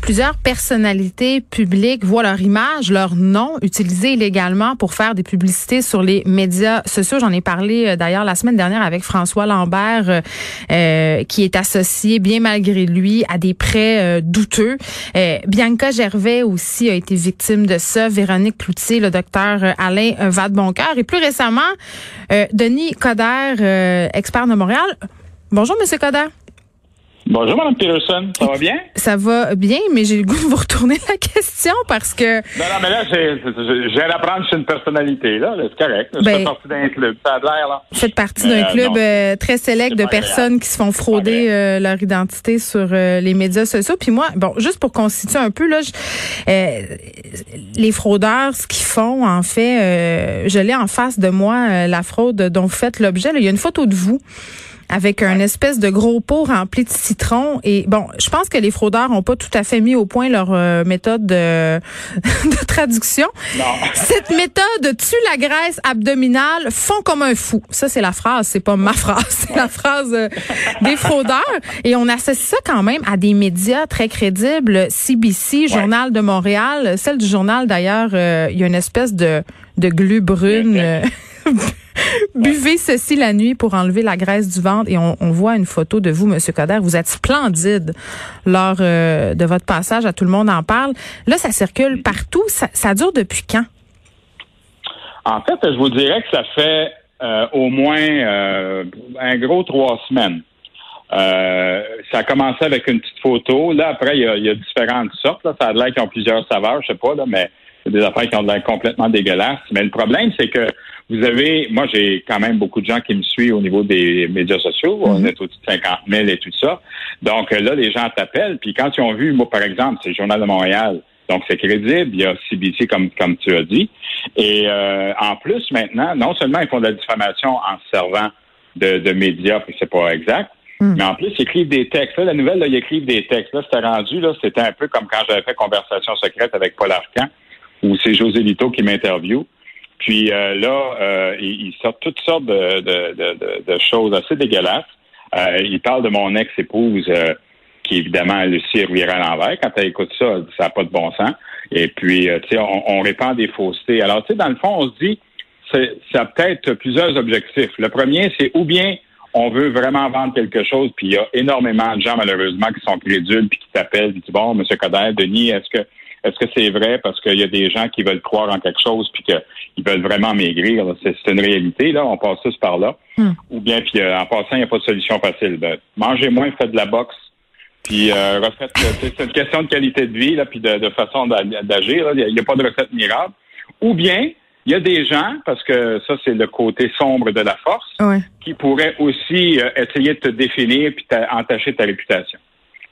Plusieurs personnalités publiques voient leur image, leur nom utilisé illégalement pour faire des publicités sur les médias sociaux. J'en ai parlé euh, d'ailleurs la semaine dernière avec François Lambert, euh, euh, qui est associé, bien malgré lui, à des prêts douteux. Bianca Gervais aussi a été victime de ça. Véronique Cloutier, le docteur Alain Vadeboncoeur. Et plus récemment, Denis Coderre, expert de Montréal. Bonjour, Monsieur Coderre. Bonjour, Mme Peterson. Ça va bien? Ça va bien, mais j'ai le goût de vous retourner la question parce que. Non, non, mais là, j'ai à apprendre sur une personnalité, là. C'est correct. Je fais ben, partie d'un club. Ça a l'air, là. Vous faites partie d'un club euh, très sélect de personnes qui se font frauder euh, leur identité sur euh, les médias sociaux. Puis moi, bon, juste pour constituer un peu, là, les fraudeurs, ce qu'ils font, en fait, je l'ai en face de moi, la fraude dont vous faites l'objet. Il y a une photo de vous avec un espèce de gros pot rempli de citron. Et bon, je pense que les fraudeurs ont pas tout à fait mis au point leur euh, méthode de, de traduction. Non. Cette méthode tue la graisse abdominale, font comme un fou. Ça, c'est la phrase, c'est pas ma phrase, c'est la phrase euh, des fraudeurs. Et on associe ça quand même à des médias très crédibles, CBC, Journal de Montréal, celle du journal d'ailleurs, euh, il y a une espèce de, de glu brune. Buvez ceci la nuit pour enlever la graisse du ventre et on, voit une photo de vous, Monsieur Coder. Vous êtes splendide lors euh, de votre passage à Tout le monde en parle. Là, ça circule partout. Ça, dure depuis quand? En fait, je vous dirais que ça fait euh, au moins euh, un gros trois semaines. ça a commencé avec une petite photo. Là, après, il y a, différentes sortes. Ça a l'air qu'ils ont plusieurs saveurs, je sais pas, là, mais c'est des affaires qui ont l'air complètement dégueulasses. Mais le problème, c'est que vous avez, moi, j'ai quand même beaucoup de gens qui me suivent au niveau des médias sociaux. On mhm. est au-dessus de 50 000 et tout ça. Donc là, les gens t'appellent. Puis quand ils ont vu, moi, par exemple, c'est le Journal de Montréal. Donc, c'est crédible. Il y a CBC, comme, comme tu as dit. Et euh, en plus, maintenant, non seulement ils font de la diffamation en se servant de, de médias, puis c'est pas exact, mhm. mais en plus, ils écrivent des textes. Là, la nouvelle, là, ils écrivent des textes. Là, c'était rendu, là, c'était un peu comme quand j'avais fait Conversation secrète avec Paul Arcan, où c'est José Lito qui m'interviewe. Puis euh, là, euh, ils, sortent toutes sortes de, choses assez dégueulasses. Euh, ils parlent de mon ex-épouse, euh, qui évidemment, Lucie Rivière à l'envers. Quand elle écoute ça, ça n'a pas de bon sens. Et puis, tu sais, on, répand des faussetés. Alors, tu sais, dans le fond, on se dit, ça a peut-être plusieurs objectifs. Le premier, c'est ou bien on veut vraiment vendre quelque chose, puis il y a énormément de gens, malheureusement, qui sont crédules, puis qui t'appellent, puis qui disent, bon, M. Coder, Denis, est-ce que est-ce que c'est vrai parce qu'il y a des gens qui veulent croire en quelque chose puis qu'ils veulent vraiment maigrir? C'est une réalité, là. On passe tous par là. Hmm. Ou bien, puis euh, en passant, il n'y a pas de solution facile. Ben, mangez moins, faites de la boxe. Puis euh, refaites, c'est une question de qualité de vie, là, puis de, façon d'agir. Il n'y a, pas de recette miracle. Ou bien, il y a des gens, parce que ça, c'est le côté sombre de la force, qui pourraient aussi euh, essayer de te définir puis entacher ta réputation.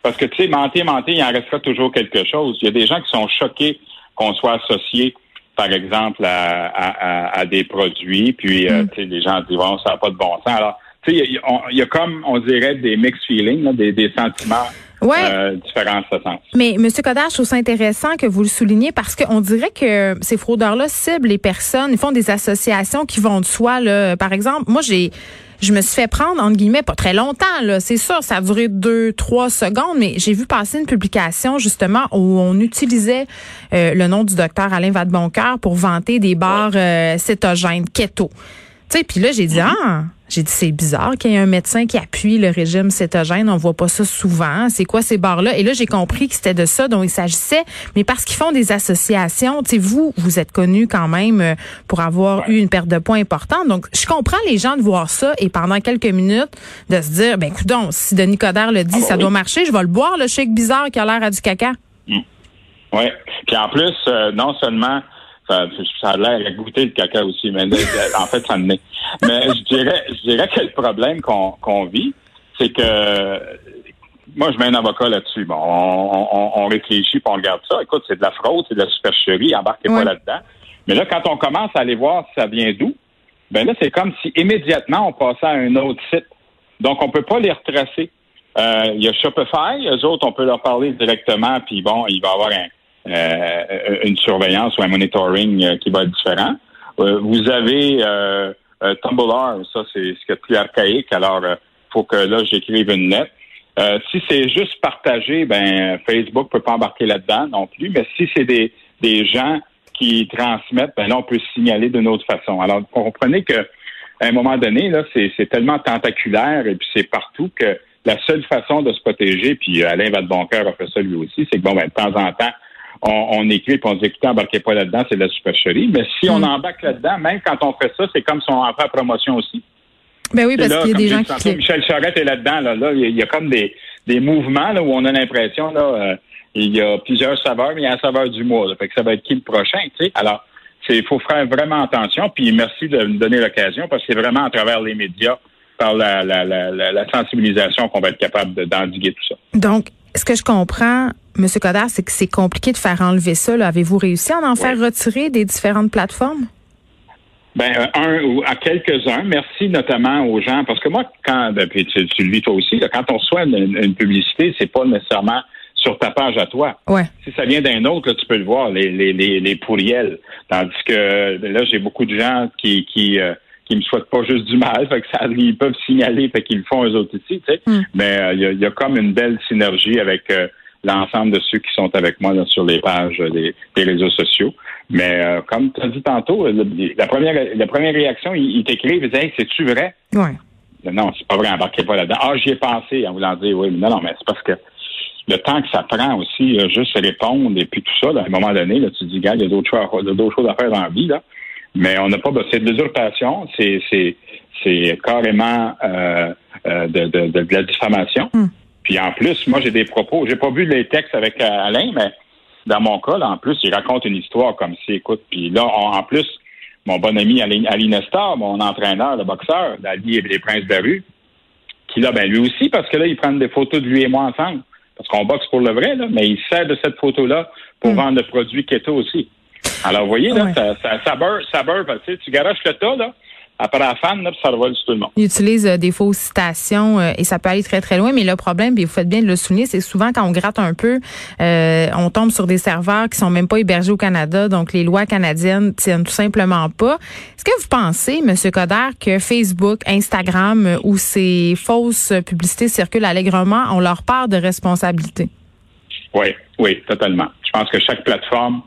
Parce que, tu sais, mentir, mentir, il en restera toujours quelque chose. Il y a des gens qui sont choqués qu'on soit associé, par exemple, à, des produits, puis, euh, mm. tu sais, les gens disent, bon, ça n'a pas de bon sens. Alors, tu sais, il y, a comme, on dirait, des mixed feelings, des, sentiments ouais. euh, différents en ce sens. Mais, M. Codard, je trouve ça intéressant que vous le souligniez parce qu'on dirait que ces fraudeurs-là ciblent les personnes, ils font des associations qui vont de soi. Là. Par exemple, moi, j'ai je me suis fait prendre, entre guillemets, pas très longtemps, là. C'est sûr, ça a duré deux, trois secondes, mais j'ai vu passer une publication, justement, où on utilisait euh, le nom du docteur Alain Vadeboncoeur pour vanter des bars euh, cétogènes, keto. Sais, puis là, j'ai dit, mm-hmm. ah, j'ai dit, c'est bizarre qu'il y ait un médecin qui appuie le régime cétogène. On voit pas ça souvent. C'est quoi ces bars-là? Et là, j'ai compris que c'était de ça dont il s'agissait. Mais parce qu'ils font des associations, tu sais, vous, vous êtes connu quand même euh, pour avoir eu une perte de poids importante. Donc, je comprends les gens de voir ça et pendant quelques minutes de se dire, ben, écoute si Denis Coderre le dit, ah, bah ça doit marcher, je vais le boire, le shake bizarre qui a l'air à du caca. Mm. Oui. Puis en plus, euh, non seulement ça, ça a l'air à goûter le caca aussi, mais en fait, ça me Mais je dirais, je dirais que le problème qu'on vit, c'est que moi, je mets un avocat là-dessus. Bon, on, réfléchit, puis on regarde ça. Écoute, c'est de la fraude, c'est de la supercherie, embarquez pas là-dedans. Mais là, quand on commence à aller voir si ça vient d'où, ben là, c'est comme si immédiatement on passait à un autre site. Donc, on peut pas les retracer. Euh, il y a Shopify, eux autres, on peut leur parler directement, puis bon, il va y avoir un, une surveillance ou un monitoring euh, qui va être différent. vous avez Tumblr, ça c'est ce qui est plus archaïque. Alors, faut que là j'écrive une lettre. si c'est juste partagé, ben Facebook peut pas embarquer là-dedans non plus. Mais si c'est des, des gens qui transmettent, ben là on peut signaler d'une autre façon. Alors, comprenez que à un moment donné, là, c'est tellement tentaculaire et puis c'est partout que la seule façon de se protéger, puis Alain Vadeboncoeur a fait ça lui aussi, c'est que bon, ben, de temps en temps, on, écrit et on dit écoutez, embarquez pas là-dedans, c'est de la supercherie. Mais si on hmm. embarque là-dedans, même quand on fait ça, c'est comme si on en fait la promotion aussi. Ben oui, parce qu'il y a des gens qui. Michel Charette est là-dedans. Là, là, il y a comme des, des mouvements là, où on a l'impression là, euh, il y a plusieurs saveurs, mais il y a la saveur du mois. Là, fait que ça va être qui le prochain, tu sais. Alors, il faut faire vraiment attention. Puis merci de me donner l'occasion parce que c'est vraiment à travers les médias, par la, la, la, la sensibilisation qu'on va être capable d'endiguer tout ça. Donc, ce que je comprends, M. Coder, c'est que c'est compliqué de faire enlever ça. Avez-vous réussi à en faire retirer des différentes plateformes? Ben, euh, un ou à quelques-uns. Merci notamment aux gens, parce que moi, quand, ben, puis tu, le vis toi aussi, quand on reçoit une, une publicité, c'est pas nécessairement sur ta page à toi. Ouais. Si ça vient d'un autre, là, tu peux le voir, les, les, les, les pourriels. Tandis que là, j'ai beaucoup de gens qui, qui, euh, qui me souhaitent pas juste du mal, fait que ça, ils peuvent signaler, fait qu'ils le font eux autres ici, tu sais. Hmm. Mais euh, il y, a, comme une belle synergie avec euh, l'ensemble de ceux qui sont avec moi là, sur les pages des, des réseaux sociaux. Mais comme tu as dit tantôt, la première la première réaction, ils, t'écrivent, ils disent hey, c'est-tu vrai? Ouais. Non, c'est pas vrai, embarquez pas là-dedans. Ah, j'y ai pensé en voulant dire oui, mais non, non, mais c'est parce que le temps que ça prend aussi, là, juste répondre et puis tout ça, à un moment donné, là, tu te dis, gars, il y a d'autres choses, à faire dans la vie, là. Mais on n'a pas, c'est de l'usurpation, c'est, c'est, c'est carrément euh, euh de, de, de, la diffamation. Hmm. Puis en plus, moi, j'ai des propos. J'ai pas vu les textes avec euh, Alain, mais dans mon cas, là, en plus, il raconte une histoire comme si, écoute, puis là, en plus, mon bon ami Ali Nestor, mon entraîneur, le boxeur, d'Ali et les Princes de la rue, qui là, ben lui aussi, parce que là, ils prennent des photos de lui et moi ensemble parce qu'on boxe pour le vrai, là, mais il sert de cette photo-là pour hmm. vendre le produit keto aussi. Alors, vous voyez, là, ça, ça, ça beurre, ça beurre, tu sais, tu garoches le tas, là, après la fan, là, ça revole sur tout le monde. Il utilise euh, des fausses citations euh, et ça peut aller très, très loin. Mais le problème, puis vous faites bien de le souligner, c'est souvent quand on gratte un peu, euh, on tombe sur des serveurs qui sont même pas hébergés au Canada. Donc, les lois canadiennes tiennent tout simplement pas. Est-ce que vous pensez, M. Coder, que Facebook, Instagram ou ces fausses publicités circulent allègrement, ont leur part de responsabilité? Oui, oui, totalement. Je pense que chaque plateforme,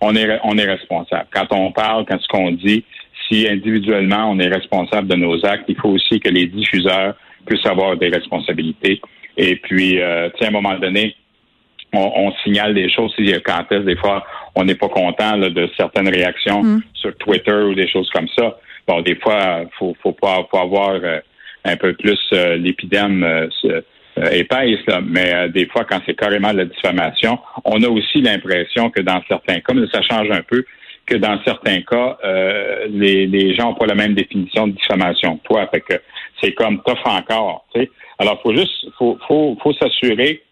on est, on est responsable. Quand on parle, quand ce qu'on dit, si individuellement on est responsable de nos actes, il faut aussi que les diffuseurs puissent avoir des responsabilités. Et puis, euh, à un moment donné, on, signale des choses. Si quand est des fois, on n'est pas content de certaines réactions mm. sur Twitter ou des choses comme ça. Bon, des fois, faut faut pas faut avoir euh, un peu plus euh, l'épidème euh, épaisse, là. mais des fois, quand c'est carrément de la diffamation, on a aussi l'impression que dans certains cas, mais ça change un peu, que dans certains cas, euh, les, les gens n'ont pas la même définition de diffamation que toi. Fait que c'est comme tough encore. Tu sais. Alors, faut juste, faut, faut, faut s'assurer.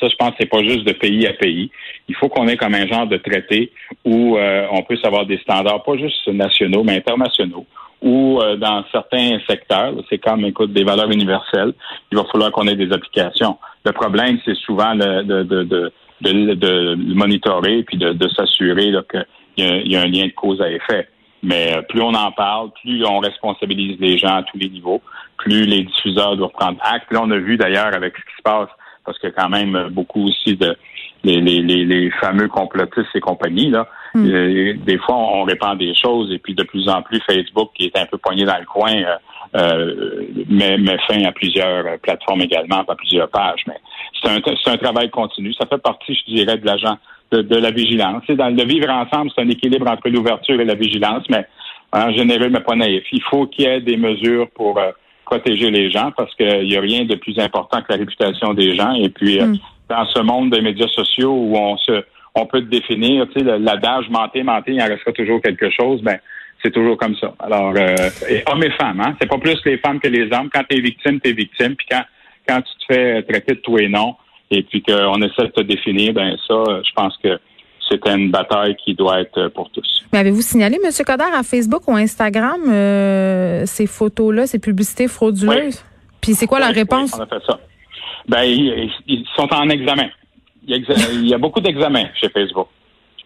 Ça, je pense, c'est pas juste de pays à pays. Il faut qu'on ait comme un genre de traité où euh, on puisse avoir des standards, pas juste nationaux, mais internationaux. Ou euh, dans certains secteurs, c'est comme, écoute, des valeurs universelles. Il va falloir qu'on ait des applications. Le problème, c'est souvent de, de, de, de de, monitorer puis de s'assurer que il y, a, un lien de cause à effet. Mais euh, plus on en parle, plus on responsabilise les gens à tous les niveaux, plus les diffuseurs doivent prendre acte. Là, on a vu d'ailleurs avec ce qui se passe, parce y a quand même beaucoup aussi de les, les, les, fameux complotistes et compagnies. Là. Euh, des fois, on, répand des choses et puis de plus en plus, Facebook, qui est un peu poigné dans le coin, euh, euh met, met, fin à plusieurs plateformes également, à plusieurs pages. Mais c'est un, c'est un travail continu. Ça fait partie, je dirais, de l'agent de, la vigilance. dans le vivre ensemble, c'est un équilibre entre l'ouverture et la vigilance, mais en général, mais pas naïf. Il faut qu'il y ait des mesures pour euh, protéger les gens parce qu'il n'y a rien de plus important que la réputation des gens. Et puis, euh, mm. dans ce monde des médias sociaux où on se on peut définir, tu sais, l'adage mentir, mentir, il en restera toujours quelque chose, ben c'est toujours comme ça. Alors, euh, hommes et femmes, hein, c'est pas plus les femmes que les hommes. Quand tu es victime, tu es victime. Puis quand, quand tu te fais traiter de tout et non, et puis qu'on essaie de te définir, ben ça, je pense que c'est une bataille qui doit être pour tous. Mais avez-vous signalé, M. Coder, à Facebook ou Instagram euh, ces photos-là, ces publicités frauduleuses? Puis c'est quoi la réponse? on a fait ça. Ben, ils, sont en examen. Il y a, beaucoup d'examens chez Facebook.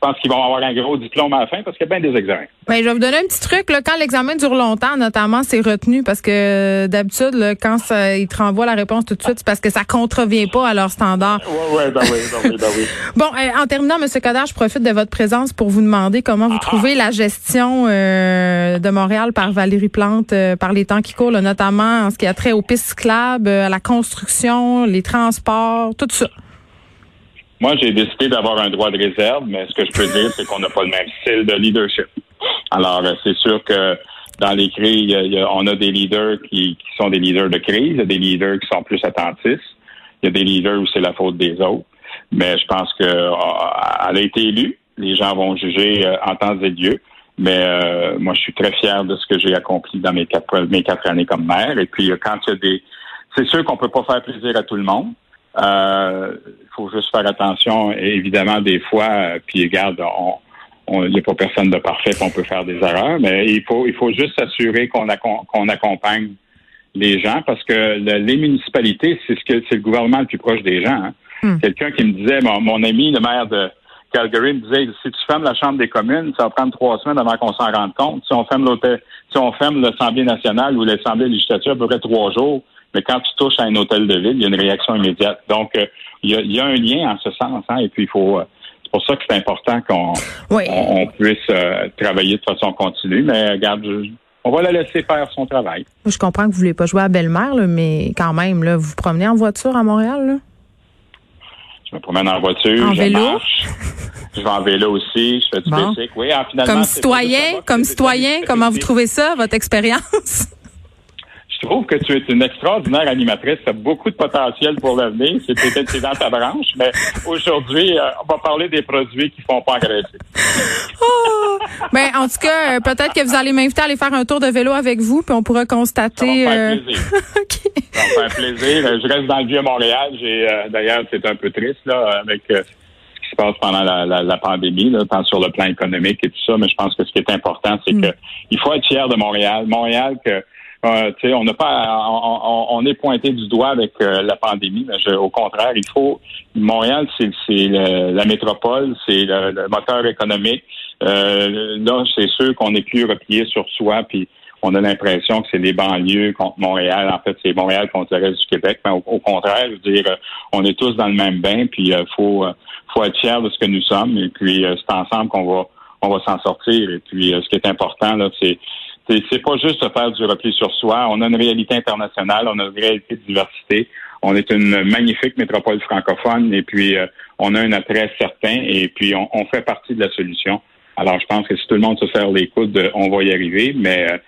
Pense qu'ils vont avoir un gros diplôme à la fin parce qu'il y a bien des examens. Ben, je vais vous donner un petit truc. Là, quand l'examen dure longtemps, notamment, c'est retenu parce que d'habitude, quand ça, ils te renvoient la réponse tout de suite, c'est parce que ça contrevient pas à leur standard. Oui, ouais, ben oui, ben oui, ben oui. bon, euh, en terminant, M. Coder, je profite de votre présence pour vous demander comment vous trouvez la gestion euh, de Montréal par Valérie Plante euh, par les temps qui courent, notamment en ce qui a trait aux pistes cyclables, à la construction, les transports, tout ça. Moi, j'ai décidé d'avoir un droit de réserve, mais ce que je peux dire, c'est qu'on n'a pas le même style de leadership. Alors, euh, c'est sûr que dans les crises, on a des leaders qui, sont des leaders de crise, il y a des leaders qui sont plus attentifs, il y a des leaders où c'est la faute des autres. Mais je pense qu'elle euh, a été élue. Les gens vont juger euh, en temps et lieu. Mais moi, je suis très fier de ce que j'ai accompli dans mes quatre, mes quatre années comme maire. Et puis, quand il y a des... C'est sûr qu'on peut pas faire plaisir à tout le monde. Il faut juste faire attention. Et évidemment, des fois, puis regarde, on il n'y a pas personne de parfait, on peut faire des erreurs, mais il faut, il faut juste s'assurer qu'on qu'on accompagne les gens parce que les municipalités, c'est ce que c'est le gouvernement le plus proche des gens. Hein. Hmm. Quelqu'un qui me disait, mon, ami, le maire de Calgary, me disait, si tu fermes la Chambre des communes, ça va prendre trois semaines avant qu'on s'en rende compte. Si on ferme l'hôtel, si on ferme l'Assemblée nationale ou l'Assemblée législative, à peu près trois jours, mais quand tu touches à un hôtel de ville, il y a une réaction immédiate. Donc, euh, il, y a, un lien en ce sens, hein, et puis il faut, euh, c'est pour ça que c'est important qu'on on, puisse euh, travailler de façon continue. Mais regarde, on va la laisser faire son travail. Je comprends que vous voulez pas jouer à belle-mère, mais quand même, là, vous vous promenez en voiture à Montréal? Là? Je me promène en voiture, en je vélo? marche. Je vais en vélo aussi, je fais du bon. Oui, finalement, comme citoyen, comme citoyen, comment vous trouvez ça, votre expérience? Je trouve que tu es une extraordinaire animatrice. Tu as beaucoup de potentiel pour l'avenir. C'est peut-être dans ta branche, mais aujourd'hui, euh, on va parler des produits qui font pas agresser. Oh! Ben, en tout cas, euh, peut-être que vous allez m'inviter à aller faire un tour de vélo avec vous, puis on pourra constater. Ça va me faire euh, plaisir. Ça va me faire plaisir. Je reste dans le vieux Montréal. J'ai d'ailleurs, c'est un peu triste là avec ce qui se passe pendant la, pandémie, là, tant sur le plan économique et tout ça. Mais je pense que ce qui est important, c'est mm. que il faut être fier de Montréal. Montréal que euh, on n'a pas, on, est pointé du doigt avec euh, la pandémie. Mais au contraire, il faut. Montréal, c'est la métropole, c'est le, moteur économique. Euh, là, c'est sûr qu'on est plus replié sur soi, puis on a l'impression que c'est les banlieues contre Montréal. En fait, c'est Montréal contre le reste du Québec. Mais au, contraire, je veux dire, on est tous dans le même bain, puis il faut, faut être fier de ce que nous sommes. Et puis, c'est ensemble qu'on va, on va s'en sortir. Et puis, ce qui est important là, c'est c'est pas juste faire du repli sur soi. On a une réalité internationale, on a une réalité de diversité. On est une magnifique métropole francophone et puis euh, on a un attrait certain et puis on, fait partie de la solution. Alors je pense que si tout le monde se serre les coudes, on va y arriver. Mais euh,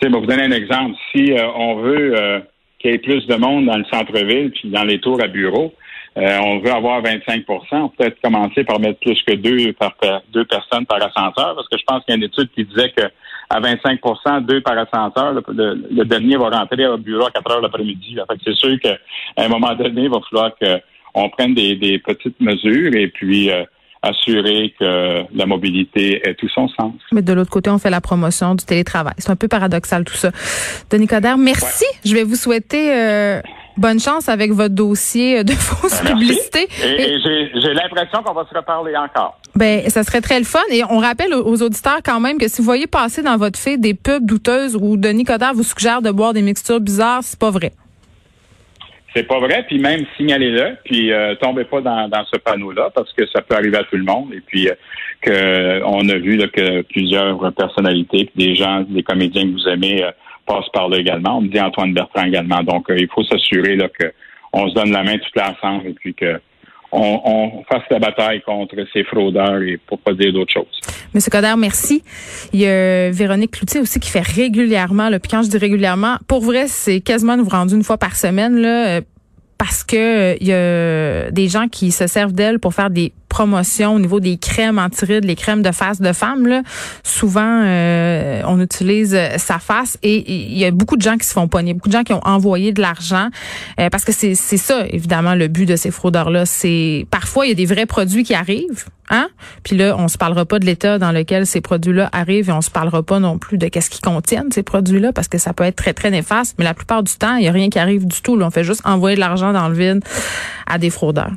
je vais vous donner un exemple. Si euh, on veut qu'il y ait plus de monde dans le centre-ville puis dans les tours à bureaux, on veut avoir 25 On peut être commencer par mettre plus que deux par, deux personnes par ascenseur, parce que je pense qu'il y a une étude qui disait que à 25% deux par ascenseur. Le, dernier va rentrer au bureau à 4 heures l'après-midi. c'est sûr qu'à un moment donné, il va falloir qu'on prenne des, petites mesures et puis euh, assurer que la mobilité ait tout son sens. Mais de l'autre côté, on fait la promotion du télétravail. C'est un peu paradoxal tout ça. Denis Coderre, merci. Je vais vous souhaiter euh, bonne chance avec votre dossier de fausse ben, publicité. Et, j'ai l'impression qu'on va se reparler encore. Ben, ça serait très le fun. Et on rappelle aux auditeurs quand même que si vous voyez passer dans votre feed des pubs douteuses où Denis Coderre vous suggère de boire des mixtures bizarres, c'est pas vrai. C'est pas vrai, puis même signalez-le, puis euh, tombez pas dans, ce panneau-là parce que ça peut arriver à tout le monde. Et puis euh, que on a vu que plusieurs personnalités, des gens, des comédiens que vous aimez euh, passent par là également. On me dit Antoine Bertrand également. Donc il faut s'assurer là que on se donne la main tout ensemble et puis que on, fasse la bataille contre ces fraudeurs et pour pas dire d'autres choses. Monsieur Coder, merci. Il y a Véronique Cloutier aussi qui fait régulièrement, le puis quand je dis régulièrement, pour vrai, c'est quasiment nous rendu une fois par semaine, là, euh, parce que il euh, y a des gens qui se servent d'elle pour faire des promotions au niveau des crèmes anti-rides, les crèmes de face de femme. Là. Souvent, euh, on utilise sa face et il y a beaucoup de gens qui se font pogner, beaucoup de gens qui ont envoyé de l'argent parce que c'est ça, évidemment, le but de ces fraudeurs-là. C'est parfois il y a des vrais produits qui arrivent Hein? Puis là, on se parlera pas de l'état dans lequel ces produits-là arrivent et on se parlera pas non plus de qu'est-ce qu'ils contiennent ces produits-là parce que ça peut être très très néfaste. Mais la plupart du temps, il y a rien qui arrive du tout. Là. On fait juste envoyer de l'argent dans le vide à des fraudeurs.